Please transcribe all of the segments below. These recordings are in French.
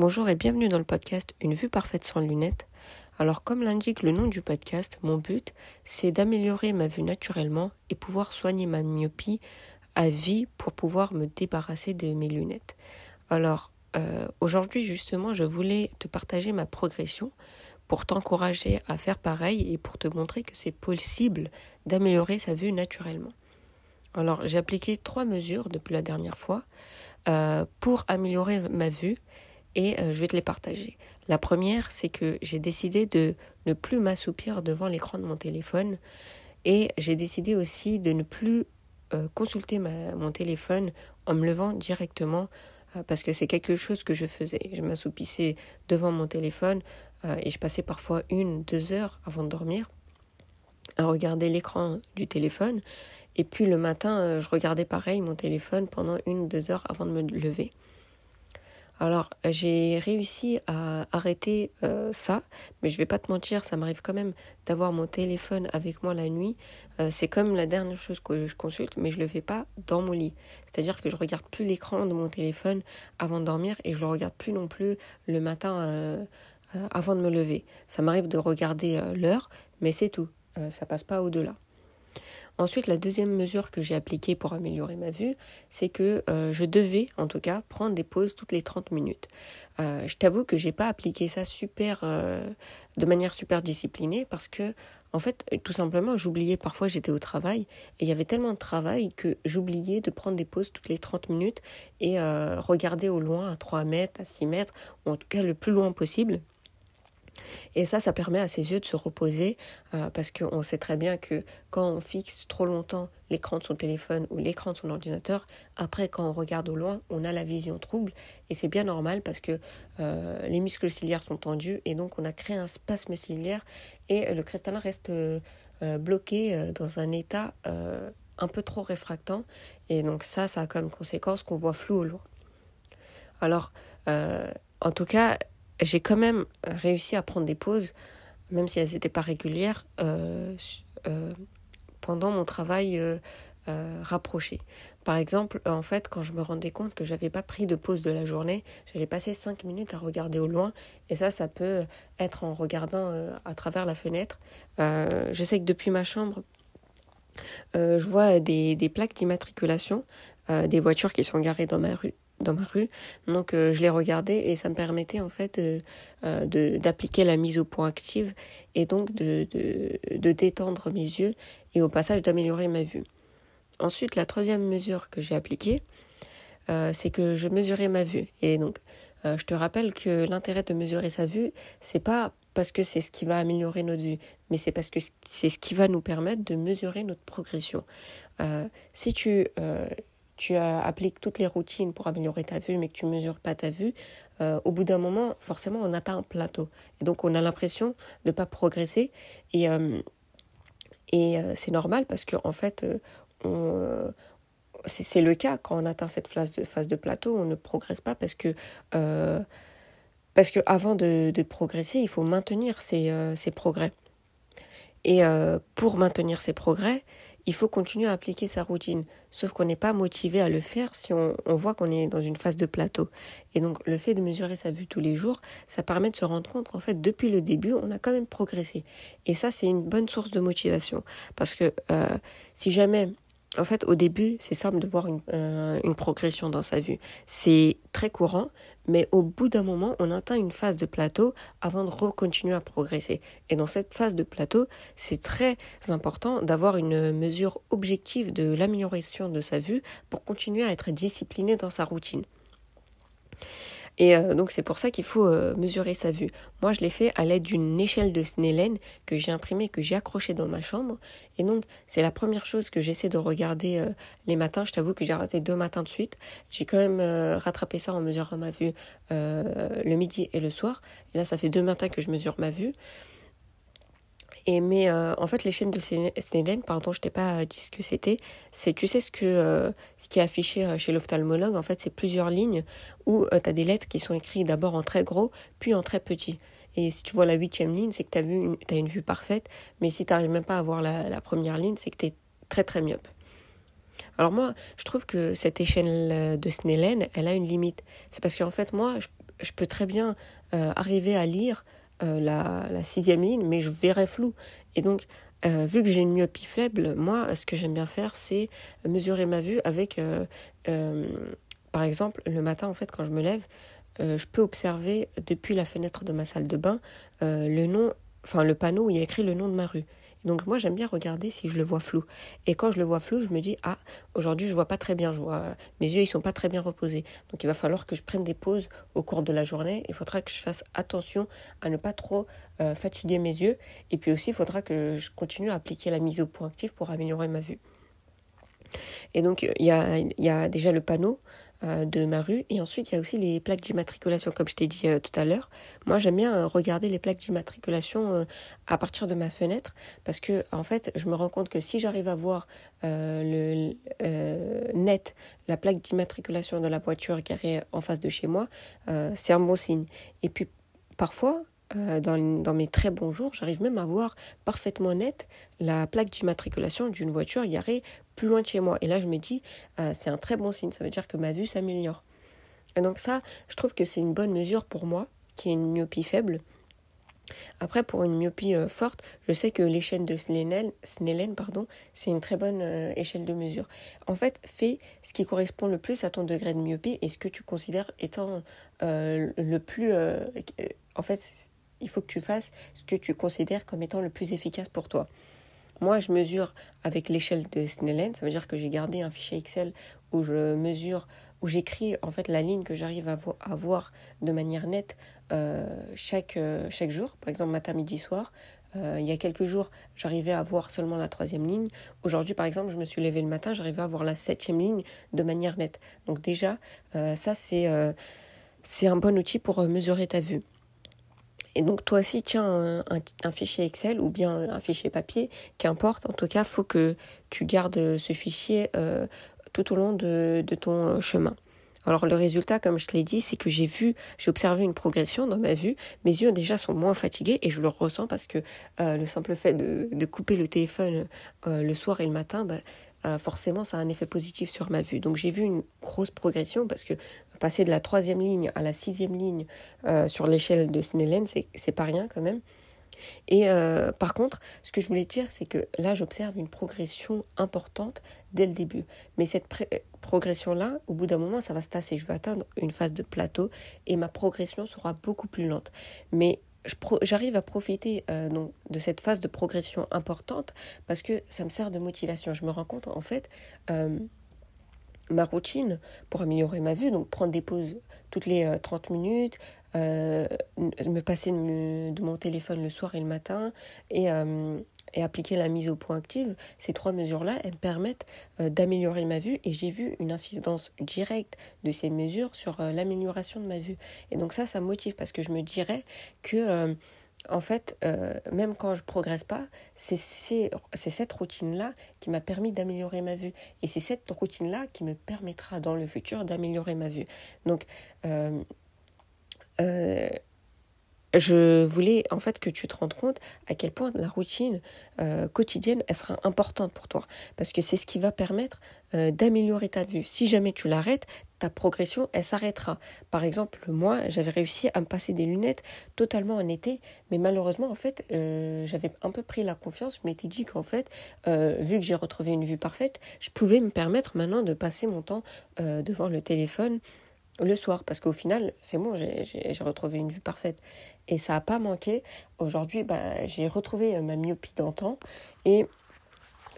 Bonjour et bienvenue dans le podcast Une vue parfaite sans lunettes. Alors comme l'indique le nom du podcast, mon but c'est d'améliorer ma vue naturellement et pouvoir soigner ma myopie à vie pour pouvoir me débarrasser de mes lunettes. Alors euh, aujourd'hui justement je voulais te partager ma progression pour t'encourager à faire pareil et pour te montrer que c'est possible d'améliorer sa vue naturellement. Alors j'ai appliqué trois mesures depuis la dernière fois euh, pour améliorer ma vue et euh, je vais te les partager. La première, c'est que j'ai décidé de ne plus m'assoupir devant l'écran de mon téléphone et j'ai décidé aussi de ne plus euh, consulter mon téléphone en me levant directement euh, parce que c'est quelque chose que je faisais. Je m'assoupissais devant mon téléphone et je passais parfois une, deux heures avant de dormir à regarder l'écran du téléphone et puis le matin, je regardais pareil mon téléphone pendant une, deux heures avant de me lever. Alors j'ai réussi à arrêter euh, ça, mais je vais pas te mentir, ça m'arrive quand même d'avoir mon téléphone avec moi la nuit. Euh, c'est comme la dernière chose que je consulte, mais je le fais pas dans mon lit. C'est-à-dire que je regarde plus l'écran de mon téléphone avant de dormir et je le regarde plus non plus le matin euh, avant de me lever. Ça m'arrive de regarder l'heure, mais c'est tout. ça passe pas au-delà. Ensuite, la deuxième mesure que j'ai appliquée pour améliorer ma vue, c'est que euh, je devais, en tout cas, prendre des pauses toutes les 30 minutes. Euh, je t'avoue que j'ai pas appliqué ça super, euh, de manière super disciplinée parce que, en fait, tout simplement, j'oubliais parfois, j'étais au travail et il y avait tellement de travail que j'oubliais de prendre des pauses toutes les 30 minutes et regarder au loin à 3 mètres, à 6 mètres, ou en tout cas le plus loin possible. Et ça, ça permet à ses yeux de se reposer euh, parce qu'on sait très bien que quand on fixe trop longtemps l'écran de son téléphone ou l'écran de son ordinateur, après quand on regarde au loin, on a la vision trouble et c'est bien normal parce que euh, les muscles ciliaires sont tendus et donc on a créé un spasme ciliaire et le cristallin reste euh, bloqué dans un état un peu trop réfractant et donc ça, ça a comme conséquence qu'on voit flou au loin. Alors, en tout cas, j'ai quand même réussi à prendre des pauses, même si elles n'étaient pas régulières, euh, euh, pendant mon travail euh, rapproché. Par exemple, en fait, quand je me rendais compte que j'avais pas pris de pause de la journée, j'allais passer cinq minutes à regarder au loin, et ça, ça peut être en regardant à travers la fenêtre. je sais que depuis ma chambre, je vois des plaques d'immatriculation des voitures qui sont garées dans ma rue dans ma rue. Donc euh, je les regardais et ça me permettait en fait euh, de d'appliquer la mise au point active et donc de, de, de détendre mes yeux et au passage d'améliorer ma vue. Ensuite, la troisième mesure que j'ai appliquée, euh, c'est que je mesurais ma vue. Et donc, je te rappelle que l'intérêt de mesurer sa vue, c'est pas parce que c'est ce qui va améliorer notre vue, mais c'est parce que c'est ce qui va nous permettre de mesurer notre progression. si tu tu appliques toutes les routines pour améliorer ta vue, mais que tu ne mesures pas ta vue, euh, au bout d'un moment, forcément, on atteint un plateau. Et donc, on a l'impression de ne pas progresser. Et, euh, et euh, c'est normal parce qu'en en fait, c'est le cas quand on atteint cette phase de, phase de plateau, on ne progresse pas parce que, parce que avant de, de, progresser, il faut maintenir ses, ses progrès. Et pour maintenir ses progrès, il faut continuer à appliquer sa routine. Sauf qu'on n'est pas motivé à le faire si on, voit qu'on est dans une phase de plateau. Et donc le fait de mesurer sa vue tous les jours, ça permet de se rendre compte qu'en fait depuis le début, on a quand même progressé. Et ça, c'est une bonne source de motivation. Parce que euh, si jamais en fait, au début, c'est simple de voir une, euh, une, progression dans sa vue. C'est très courant, mais au bout d'un moment, on atteint une phase de plateau avant de recontinuer à progresser. Et dans cette phase de plateau, c'est très important d'avoir une mesure objective de l'amélioration de sa vue pour continuer à être discipliné dans sa routine. Et euh, donc c'est pour ça qu'il faut euh, mesurer sa vue. Moi je l'ai fait à l'aide d'une échelle de Snellen que j'ai imprimée, que j'ai accrochée dans ma chambre. Et donc c'est la première chose que j'essaie de regarder euh, les matins. Je t'avoue que j'ai raté deux matins de suite. J'ai quand même rattrapé ça en mesurant ma vue le midi et le soir. Et là ça fait deux matins que je mesure ma vue. Et mais euh, en fait, les chaînes de Snellen, pardon, je t'ai pas dit ce que c'était. C'est, tu sais ce que euh, ce qui est affiché euh, chez l'ophtalmologue, en fait, c'est plusieurs lignes où tu as des lettres qui sont écrites d'abord en très gros, puis en très petit. Et si tu vois la huitième ligne, c'est que tu as, une, une vue parfaite. Mais si tu n'arrives même pas à voir la, la première ligne, c'est que tu es très très myope. Alors moi, je trouve que cette échelle de Snellen, elle a une limite. C'est parce qu'en fait, moi, je peux très bien arriver à lire la, la, sixième ligne, mais je verrai flou. Et donc, vu que j'ai une myopie faible, moi, ce que j'aime bien faire, c'est mesurer ma vue avec, par exemple, le matin, en fait, quand je me lève, je peux observer depuis la fenêtre de ma salle de bain le nom, enfin le panneau où il y a écrit le nom de ma rue. Donc moi j'aime bien regarder si je le vois flou. Et quand je le vois flou, je me dis ah aujourd'hui je vois pas très bien, je vois mes yeux ils sont pas très bien reposés. Donc il va falloir que je prenne des pauses au cours de la journée. Il faudra que je fasse attention à ne pas trop euh, fatiguer mes yeux. Et puis aussi il faudra que je continue à appliquer la mise au point actif pour améliorer ma vue. Et donc il y a, déjà le panneau de ma rue. Et ensuite, il y a aussi les plaques d'immatriculation, comme je t'ai dit euh, tout à l'heure. Moi, j'aime bien euh, regarder les plaques d'immatriculation à partir de ma fenêtre parce que, en fait, je me rends compte que si j'arrive à voir le net la plaque d'immatriculation de la voiture garée en face de chez moi, c'est un bon signe. Et puis, parfois, dans, dans, mes très bons jours, j'arrive même à voir parfaitement net la plaque d'immatriculation d'une voiture garée plus loin de chez moi. Et là, je me dis, euh, c'est un très bon signe, ça veut dire que ma vue s'améliore. Et donc ça, je trouve que c'est une bonne mesure pour moi, qui est une myopie faible. Après, pour une myopie euh, forte, je sais que l'échelle de Snellen, pardon, c'est une très bonne euh, échelle de mesure. En fait, fais ce qui correspond le plus à ton degré de myopie et ce que tu considères étant le plus... en fait, il faut que tu fasses ce que tu considères comme étant le plus efficace pour toi. Moi, je mesure avec l'échelle de Snellen, ça veut dire que j'ai gardé un fichier Excel où je mesure, où j'écris en fait la ligne que j'arrive à, voir de manière nette euh, chaque, euh, chaque jour, par exemple matin, midi, soir. Euh, il y a quelques jours, j'arrivais à voir seulement la troisième ligne. Aujourd'hui, par exemple, je me suis levée le matin, j'arrivais à voir la septième ligne de manière nette. Donc déjà, ça, c'est c'est un bon outil pour mesurer ta vue. Et donc toi aussi, tiens un, fichier Excel ou bien un fichier papier, qu'importe. En tout cas, faut que tu gardes ce fichier euh, tout au long de, ton chemin. Alors le résultat, comme je te l'ai dit, c'est que j'ai vu, j'ai observé une progression dans ma vue. Mes yeux déjà sont moins fatigués et je le ressens parce que euh, le simple fait de, couper le téléphone euh, le soir et le matin, bah, forcément ça a un effet positif sur ma vue. Donc j'ai vu une grosse progression parce que passer de la troisième ligne à la sixième ligne euh, sur l'échelle de Snellen, c'est pas rien quand même. Et euh, par contre, ce que je voulais dire, c'est que là, j'observe une progression importante dès le début. Mais cette progression-là, au bout d'un moment, ça va se tasser. Je vais atteindre une phase de plateau et ma progression sera beaucoup plus lente. Mais j'arrive à profiter euh, donc, de cette phase de progression importante parce que ça me sert de motivation. Je me rends compte, en fait, ma routine pour améliorer ma vue, donc prendre des pauses toutes les 30 euh, minutes, euh, me passer de, mon téléphone le soir et le matin et, euh, et appliquer la mise au point active, ces trois mesures-là, elles me permettent d'améliorer ma vue et j'ai vu une incidence directe de ces mesures sur l'amélioration de ma vue. Et donc ça, ça me motive parce que je me dirais que en fait, euh, même quand je progresse pas, c'est cette routine-là qui m'a permis d'améliorer ma vue. Et c'est cette routine-là qui me permettra dans le futur d'améliorer ma vue. Donc, euh, euh, je voulais en fait que tu te rendes compte à quel point la routine euh, quotidienne sera importante pour toi parce que c'est ce qui va permettre euh, d'améliorer ta vue. Si jamais tu l'arrêtes, ta progression elle s'arrêtera. Par exemple, moi j'avais réussi à me passer des lunettes totalement en été, mais malheureusement en fait euh, j'avais un peu pris la confiance. Je m'étais dit qu'en fait vu que j'ai retrouvé une vue parfaite, je pouvais me permettre maintenant de passer mon temps devant le téléphone le soir, parce qu'au final, c'est bon, j'ai retrouvé une vue parfaite. Et ça n'a pas manqué. Aujourd'hui, bah, j'ai retrouvé ma myopie d'antan. Et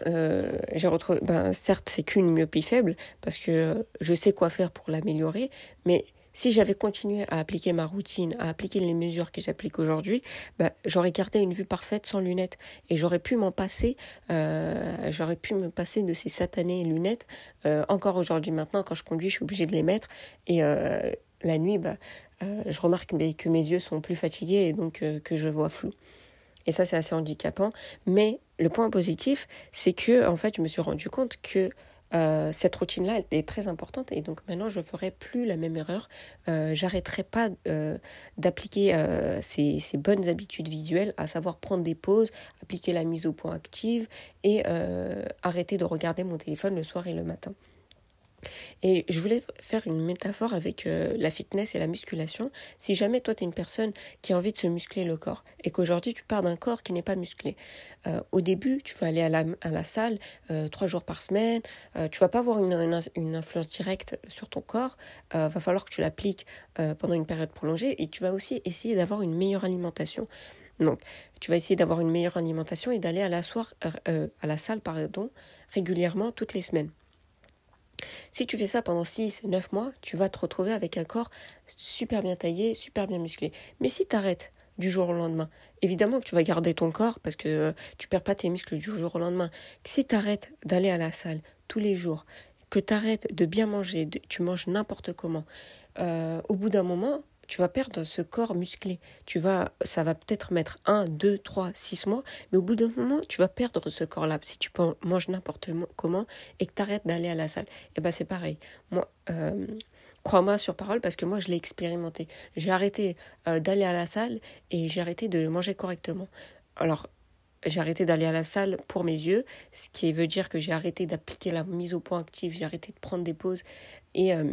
euh, j'ai retrouvé, ben, certes, c'est qu'une myopie faible, parce que je sais quoi faire pour l'améliorer, mais si j'avais continué à appliquer ma routine, à appliquer les mesures que j'applique aujourd'hui, bah, j'aurais gardé une vue parfaite sans lunettes et j'aurais pu m'en passer, euh, j'aurais pu me passer de ces satanées lunettes. Euh, encore aujourd'hui, maintenant, quand je conduis, je suis obligée de les mettre et euh, la nuit, bah, je remarque que mes yeux sont plus fatigués et donc que je vois flou. Et ça, c'est assez handicapant. Mais le point positif, c'est que en fait, je me suis rendu compte que euh, cette routine-là est très importante et donc maintenant je ne ferai plus la même erreur. Euh, J'arrêterai pas euh, d'appliquer ces, bonnes habitudes visuelles, à savoir prendre des pauses, appliquer la mise au point active et arrêter de regarder mon téléphone le soir et le matin. Et je voulais faire une métaphore avec euh, la fitness et la musculation. Si jamais toi, tu es une personne qui a envie de se muscler le corps et qu'aujourd'hui, tu pars d'un corps qui n'est pas musclé, euh, au début, tu vas aller à la, salle euh, trois jours par semaine, tu vas pas avoir une, influence directe sur ton corps, va falloir que tu l'appliques pendant une période prolongée et tu vas aussi essayer d'avoir une meilleure alimentation. Donc, tu vas essayer d'avoir une meilleure alimentation et d'aller à la, à la salle pardon, régulièrement toutes les semaines. Si tu fais ça pendant 6, 9 mois, tu vas te retrouver avec un corps super bien taillé, super bien musclé. Mais si tu arrêtes du jour au lendemain, évidemment que tu vas garder ton corps parce que euh, tu perds pas tes muscles du jour au lendemain. Si tu arrêtes d'aller à la salle tous les jours, que tu arrêtes de bien manger, tu manges n'importe comment, euh, au bout d'un moment, tu vas perdre ce corps musclé. Tu vas, ça va peut-être mettre 1, 2, 3, 6 mois, mais au bout d'un moment, tu vas perdre ce corps-là. Si tu manges n'importe comment et que tu arrêtes d'aller à la salle, et eh ben c'est pareil. Moi, euh, crois-moi sur parole parce que moi, je l'ai expérimenté. J'ai arrêté euh, d'aller à la salle et j'ai arrêté de manger correctement. Alors, j'ai arrêté d'aller à la salle pour mes yeux, ce qui veut dire que j'ai arrêté d'appliquer la mise au point active, j'ai arrêté de prendre des pauses et euh,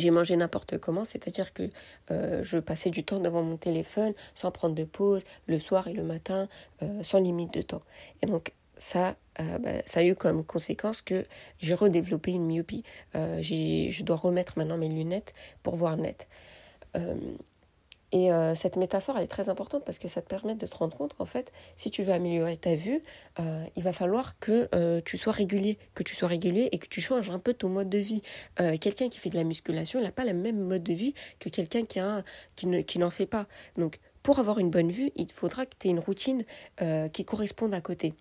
j'ai mangé n'importe comment, c'est-à-dire que euh, je passais du temps devant mon téléphone sans prendre de pause, le soir et le matin, euh, sans limite de temps. Et donc ça, euh, bah, ça a eu comme conséquence que j'ai redéveloppé une myopie. je dois remettre maintenant mes lunettes pour voir net. Et euh, cette métaphore, elle est très importante parce que ça te permet de te rendre compte qu'en fait, si tu veux améliorer ta vue, euh, il va falloir que euh, tu sois régulier, que tu sois régulier et que tu changes un peu ton mode de vie. quelqu'un qui fait de la musculation, il n'a pas le même mode de vie que quelqu'un qui, a, qui, ne, qui n'en fait pas. Donc, pour avoir une bonne vue, il faudra que tu aies une routine qui corresponde à côté.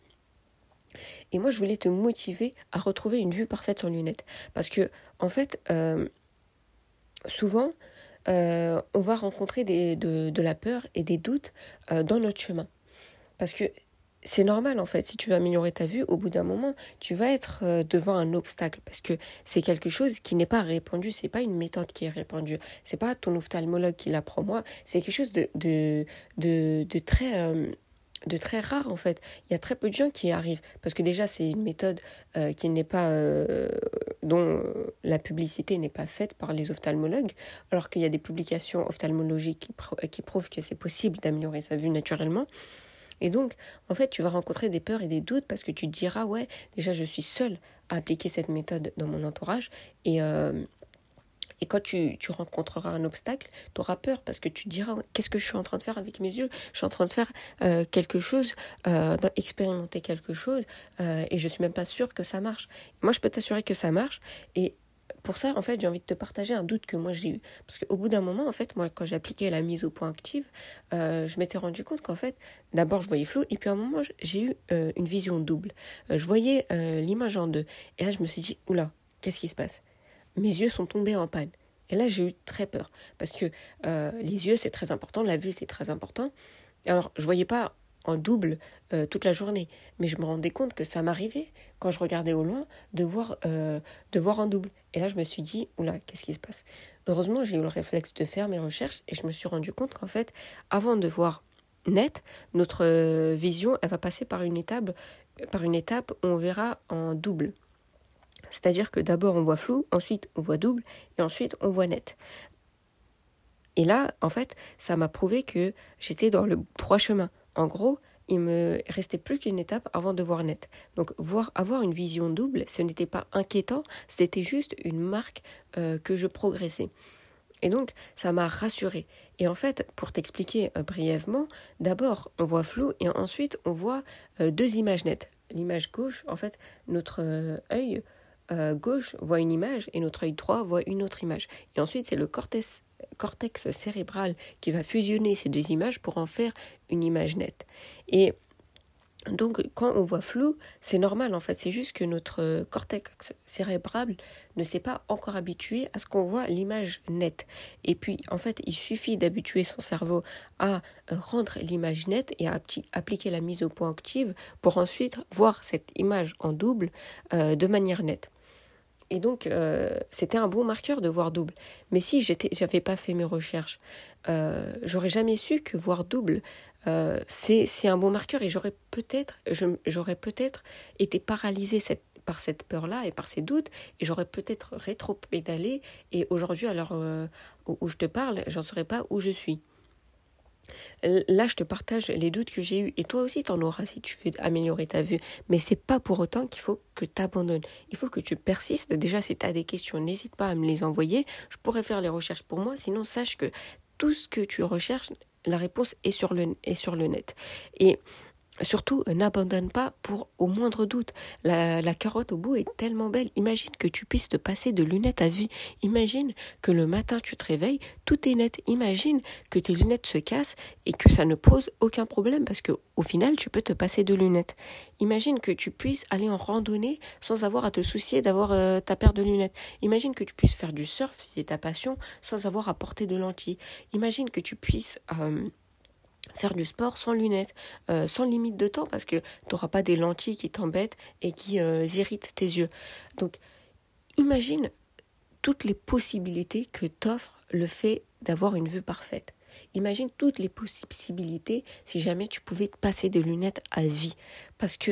Et moi, je voulais te motiver à retrouver une vue parfaite sans lunettes. Parce que, en fait, souvent, euh, on va rencontrer des, de, la peur et des doutes euh, dans notre chemin. Parce que c'est normal en fait, si tu veux améliorer ta vue, au bout d'un moment, tu vas être euh, devant un obstacle. Parce que c'est quelque chose qui n'est pas répandu, c'est pas une méthode qui est répandue, c'est pas ton ophtalmologue qui l'apprend. Moi, c'est quelque chose de, de, de, très de très rare en fait. Il y a très peu de gens qui y arrivent parce que déjà c'est une méthode euh, qui n'est pas euh, dont euh, la publicité n'est pas faite par les ophtalmologues, alors qu'il y a des publications ophtalmologiques qui, qui prouvent que c'est possible d'améliorer sa vue naturellement. Et donc, en fait, tu vas rencontrer des peurs et des doutes parce que tu diras, ouais, déjà, je suis seule à appliquer cette méthode dans mon entourage et, et quand tu, rencontreras un obstacle, tu auras peur parce que tu te diras qu'est-ce que je suis en train de faire avec mes yeux? Je suis en train de faire euh, quelque chose, euh, d'expérimenter quelque chose euh, et je suis même pas sûre que ça marche. Moi, je peux t'assurer que ça marche et pour ça, en fait, j'ai envie de te partager un doute que moi j'ai eu. Parce qu'au bout d'un moment, en fait, moi, quand j'ai appliqué la mise au point active, je m'étais rendu compte qu'en fait, d'abord, je voyais flou, et puis à un moment, j'ai eu une vision double. je voyais l'image en deux. Et là, je me suis dit, oula, qu'est-ce qui se passe? Mes yeux sont tombés en panne. Et là, j'ai eu très peur. Parce que euh, les yeux, c'est très important, la vue, c'est très important. Alors, je voyais pas en double euh, toute la journée, mais je me rendais compte que ça m'arrivait, quand je regardais au loin, de voir, euh, de voir en double. Et là, je me suis dit, oula, qu'est-ce qui se passe? Heureusement, j'ai eu le réflexe de faire mes recherches et je me suis rendu compte qu'en fait, avant de voir net, notre vision, elle va passer par une étape, par une étape où on verra en double. C'est-à-dire que d'abord on voit flou, ensuite on voit double, et ensuite on voit net. Et là, en fait, ça m'a prouvé que j'étais dans le droit chemin. En gros, il me restait plus qu'une étape avant de voir net. Donc voir avoir une vision double, ce n'était pas inquiétant, c'était juste une marque euh, que je progressais. Et donc ça m'a rassuré. Et en fait, pour t'expliquer euh, brièvement, d'abord on voit flou et ensuite on voit euh, deux images nettes. L'image gauche, en fait, notre œil euh, gauche voit une image et notre œil droit voit une autre image. Et ensuite, c'est le cortex, cérébral qui va fusionner ces deux images pour en faire une image nette. Et donc, quand on voit flou, c'est normal en fait. C'est juste que notre cortex cérébral ne s'est pas encore habitué à ce qu'on voit l'image nette. Et puis, en fait, il suffit d'habituer son cerveau à rendre l'image nette et à appliquer la mise au point active pour ensuite voir cette image en double euh, de manière nette. Et donc, euh, c'était un bon marqueur de voir double. Mais si j'avais pas fait mes recherches, euh, j'aurais jamais su que voir double, euh, c'est, un bon marqueur et j'aurais peut-être, été paralysée par cette peur-là et par ces doutes, et j'aurais peut-être rétro-pédalé, et aujourd'hui, à l'heure où je te parle, j'en saurais pas où je suis. Là, je te partage les doutes que j'ai eus. Et toi aussi, tu en auras si tu veux améliorer ta vue. Mais c'est pas pour autant qu'il faut que tu abandonnes. Il faut que tu persistes. Déjà, si tu as des questions, n'hésite pas à me les envoyer. Je pourrais faire les recherches pour moi. Sinon, sache que tout ce que tu recherches, la réponse est sur le, est sur le net. Et Surtout, euh, n'abandonne pas pour au moindre doute. La, carotte au bout est tellement belle. Imagine que tu puisses te passer de lunettes à vue. Imagine que le matin tu te réveilles, tout est net. Imagine que tes lunettes se cassent et que ça ne pose aucun problème parce que au final tu peux te passer de lunettes. Imagine que tu puisses aller en randonnée sans avoir à te soucier d'avoir euh, ta paire de lunettes. Imagine que tu puisses faire du surf si c'est ta passion sans avoir à porter de lentilles. Imagine que tu puisses euh, faire du sport sans lunettes, euh, sans limite de temps, parce que tu n'auras pas des lentilles qui t'embêtent et qui euh, irritent tes yeux. Donc, imagine toutes les possibilités que t'offre le fait d'avoir une vue parfaite. Imagine toutes les possibilités si jamais tu pouvais te passer des lunettes à vie. Parce que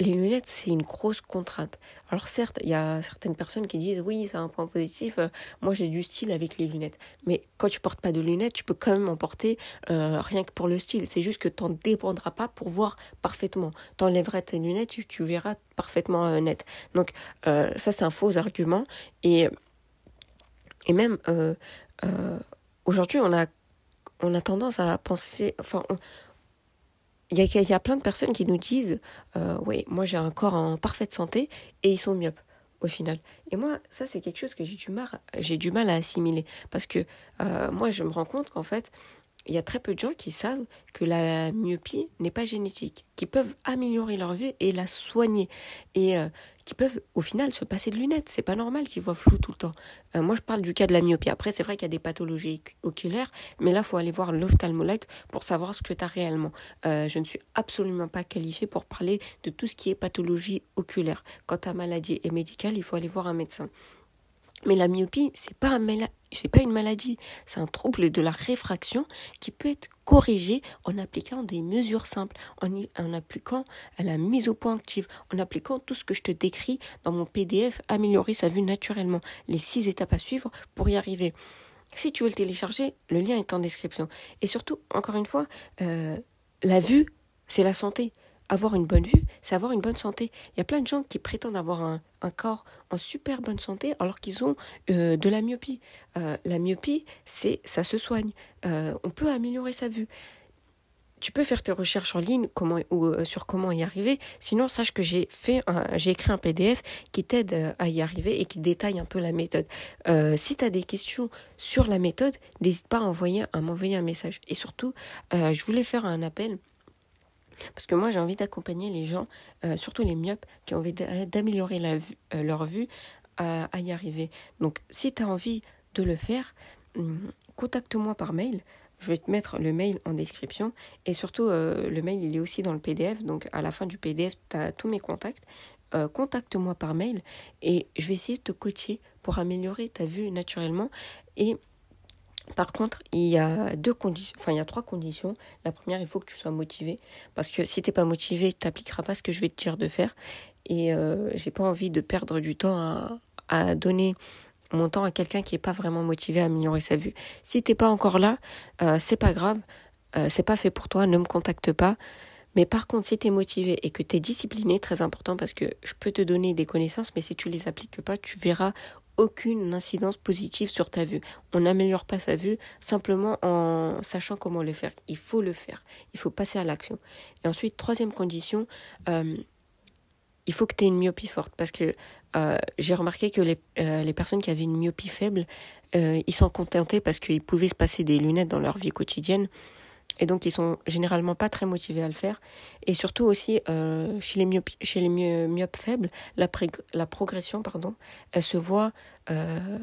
les lunettes, c'est une grosse contrainte. Alors certes, il y a certaines personnes qui disent oui, c'est un point positif, euh, moi j'ai du style avec les lunettes. Mais quand tu portes pas de lunettes, tu peux quand même en porter euh, rien que pour le style. C'est juste que tu n'en dépendras pas pour voir parfaitement. Tu enlèveras tes lunettes, tu, verras parfaitement euh, net. Donc ça, c'est un faux argument. Et, et même aujourd'hui, on a, on a tendance à penser... Enfin, il y, a, plein de personnes qui nous disent euh, oui moi j'ai un corps en parfaite santé et ils sont myopes au final. Et moi ça c'est quelque chose que j'ai du mal du mal à assimiler. Parce que euh, moi je me rends compte qu'en fait il y a très peu de gens qui savent que la myopie n'est pas génétique, qui peuvent améliorer leur vue et la soigner, et euh, qui peuvent au final se passer de lunettes. C'est pas normal qu'ils voient flou tout le temps. Euh, moi, je parle du cas de la myopie. Après, c'est vrai qu'il y a des pathologies oculaires, mais là, faut aller voir l'ophtalmologue pour savoir ce que tu as réellement. Euh, je ne suis absolument pas qualifiée pour parler de tout ce qui est pathologie oculaire. Quand ta maladie est médicale, il faut aller voir un médecin. Mais la myopie, c'est pas pas une maladie, c'est un trouble de la réfraction qui peut être corrigé en appliquant des mesures simples, en, en, appliquant la mise au point active, en appliquant tout ce que je te décris dans mon PDF, améliorer sa vue naturellement, les six étapes à suivre pour y arriver. Si tu veux le télécharger, le lien est en description. Et surtout, encore une fois, euh, la vue, c'est la santé avoir une bonne vue, c'est avoir une bonne santé. Il y a plein de gens qui prétendent avoir un, corps en super bonne santé alors qu'ils ont euh, de la myopie. Euh, la myopie, c'est ça se soigne. Euh, on peut améliorer sa vue. Tu peux faire tes recherches en ligne ou sur comment y arriver. Sinon, sache que j'ai fait, j'ai écrit un PDF qui t'aide à y arriver et qui détaille un peu la méthode. si tu as des questions sur la méthode, n'hésite pas à m'envoyer un message. Et surtout, je voulais faire un appel parce que moi, j'ai envie d'accompagner les gens, euh, surtout les myopes, qui ont envie d'améliorer euh, leur vue, à, y arriver. Donc, si tu as envie de le faire, hum, contacte-moi par mail. Je vais te mettre le mail en description. Et surtout, euh, le mail, il est aussi dans le PDF. Donc, à la fin du PDF, tu as tous mes contacts. contacte-moi par mail et je vais essayer de te coacher pour améliorer ta vue naturellement. Et par contre, il y a deux conditions, enfin il y a trois conditions. La première, il faut que tu sois motivé, parce que si t'es pas motivé, tu n'appliqueras pas ce que je vais te dire de faire. Et euh, j'ai pas envie de perdre du temps à, donner mon temps à quelqu'un qui est pas vraiment motivé à améliorer sa vue. Si t'es pas encore là, euh, c'est pas grave, euh, c'est pas fait pour toi, ne me contacte pas. Mais par contre, si tu es motivé et que tu es discipliné, très important parce que je peux te donner des connaissances, mais si tu les appliques pas, tu verras aucune incidence positive sur ta vue. On n'améliore pas sa vue simplement en sachant comment le faire. Il faut le faire. Il faut passer à l'action. Et ensuite, troisième condition, euh, il faut que tu aies une myopie forte parce que euh, j'ai remarqué que les, euh, les, personnes qui avaient une myopie faible, ils sont contentés parce qu'ils pouvaient se passer des lunettes dans leur vie quotidienne et donc ils sont généralement pas très motivés à le faire. Et surtout aussi euh, chez les myopes, chez les myopes faibles, la, progression pardon, elle se voit, euh,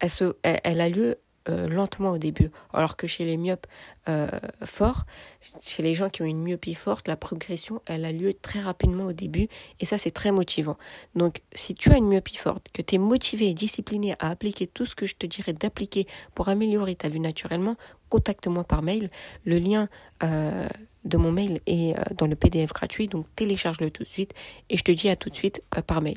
elle, se, elle, a lieu euh, lentement au début, alors que chez les myopes forts, chez les gens qui ont une myopie forte, la progression, elle a lieu très rapidement au début, et ça c'est très motivant. Donc si tu as une myopie forte, que tu es motivé et discipliné à appliquer tout ce que je te dirais d'appliquer pour améliorer ta vue naturellement, contacte-moi par mail. Le lien euh, de mon mail est dans le PDF gratuit, donc télécharge-le tout de suite et je te dis à tout de suite par mail.